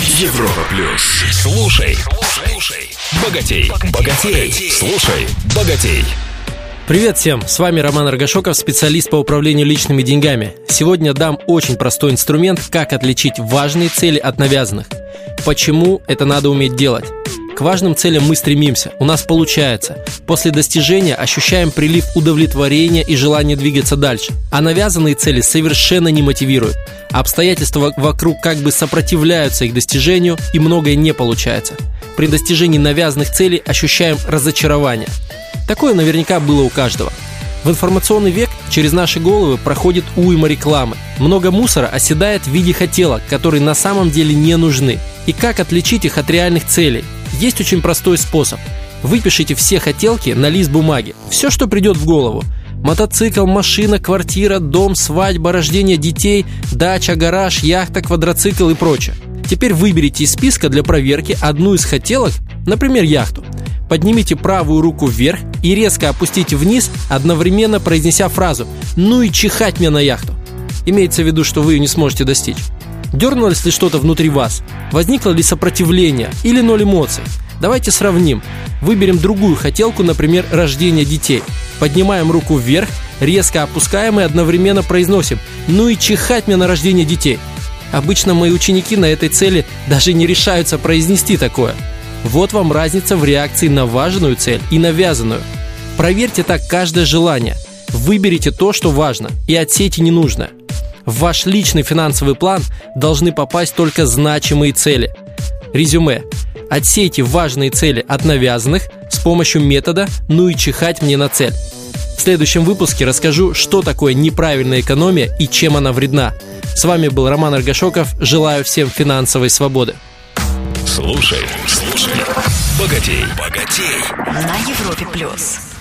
Европа плюс. Слушай, слушай, богатей, богатей, слушай, богатей. Привет всем, с вами Роман Аргашоков, специалист по управлению личными деньгами. Сегодня дам очень простой инструмент, как отличить важные цели от навязанных. Почему это надо уметь делать? К важным целям мы стремимся, у нас получается. После достижения ощущаем прилив удовлетворения и желание двигаться дальше. А навязанные цели совершенно не мотивируют. Обстоятельства вокруг как бы сопротивляются их достижению и многое не получается. При достижении навязанных целей ощущаем разочарование. Такое наверняка было у каждого. В информационный век через наши головы проходит уйма рекламы. Много мусора оседает в виде хотелок, которые на самом деле не нужны. И как отличить их от реальных целей? Есть очень простой способ. Выпишите все хотелки на лист бумаги. Все, что придет в голову. Мотоцикл, машина, квартира, дом, свадьба, рождение детей, дача, гараж, яхта, квадроцикл и прочее. Теперь выберите из списка для проверки одну из хотелок, например, яхту. Поднимите правую руку вверх и резко опустите вниз, одновременно произнеся фразу «Ну и чихать мне на яхту». Имеется в виду, что вы ее не сможете достичь. Дернулось ли что-то внутри вас? Возникло ли сопротивление или ноль эмоций? Давайте сравним. Выберем другую хотелку, например, рождение детей. Поднимаем руку вверх, резко опускаем и одновременно произносим «Ну и чихать мне на рождение детей». Обычно мои ученики на этой цели даже не решаются произнести такое. Вот вам разница в реакции на важную цель и навязанную. Проверьте так каждое желание. Выберите то, что важно, и отсейте ненужное. В ваш личный финансовый план должны попасть только значимые цели. Резюме. Отсейте важные цели от навязанных с помощью метода «ну и чихать мне на цель». В следующем выпуске расскажу, что такое неправильная экономия и чем она вредна. С вами был Роман Аргашоков. Желаю всем финансовой свободы. Слушай, слушай, богатей, богатей. На Европе плюс.